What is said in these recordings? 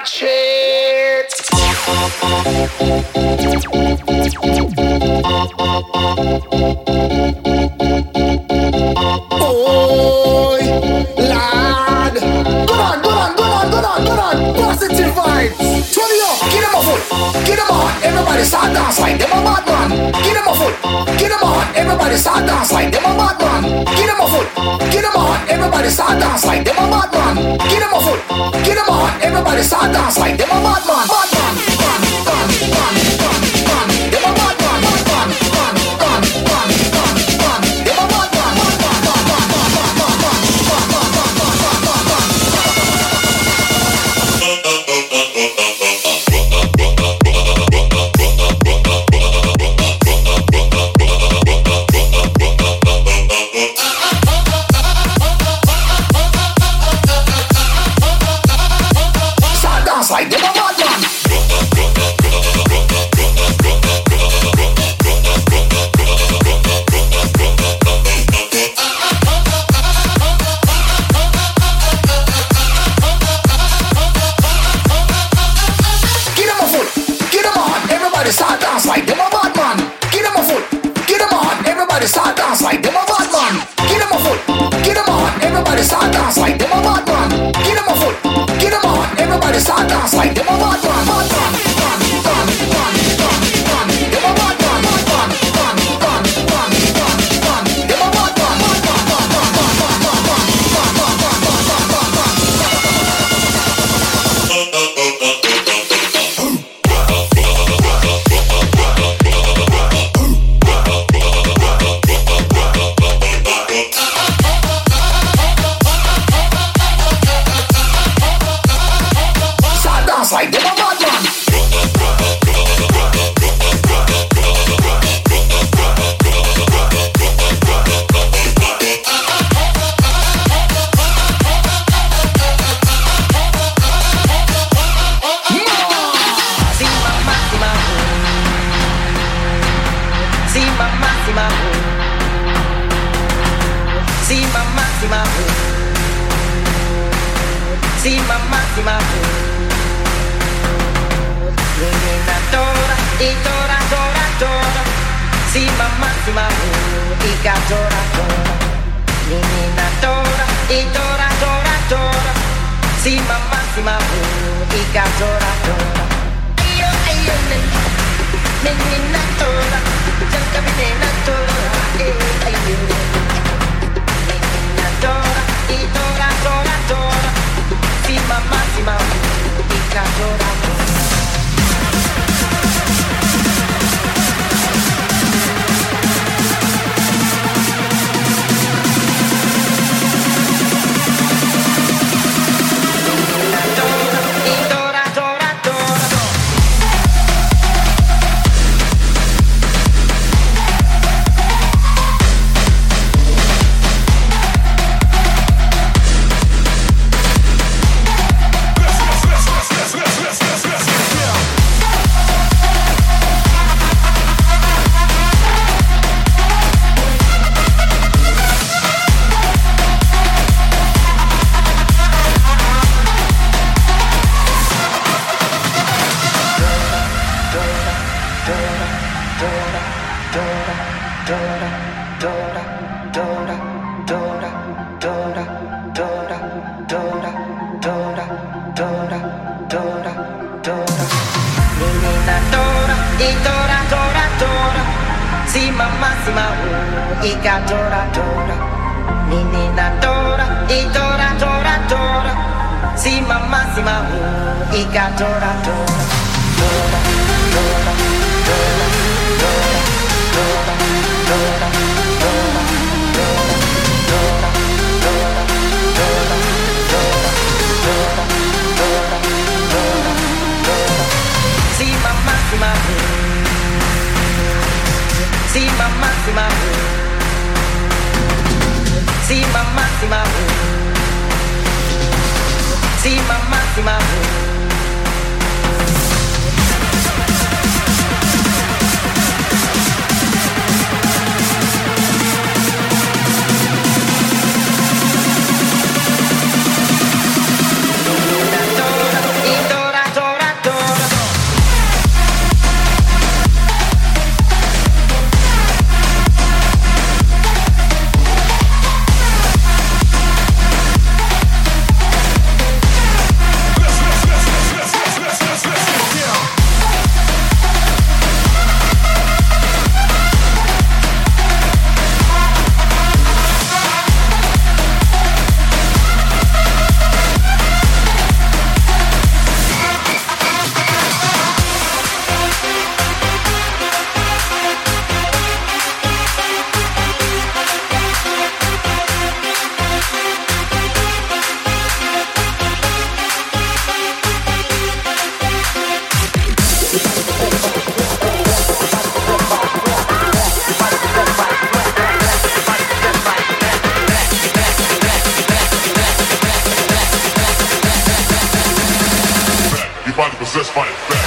that shit. Everybody start dance like them a bad man. Give them a foot, give them a hand. Everybody start dance like them a bad man. Give them a foot, give them a hand. Everybody start dance like them a bad man. Give them a foot, give them a hand. Everybody start dance like them a bad man. Bad man, bad man, bad man. everything I do. Dora, Dora, Dora, Dora, Dora, Dora. See my maximum. See my maximum. Possessed it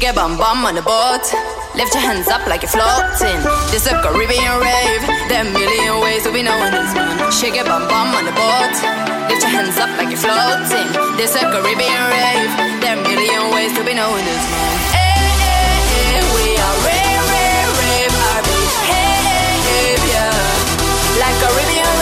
bum bum on the boat. Lift your hands up like you're floating. This a Caribbean rave. There are a million ways to be knowing this one. Shake your bum bum on the boat. Lift your hands up like you're floating. This a Caribbean rave. There are a million ways to be knowing this one. Hey, hey, we are rave. Like Caribbean.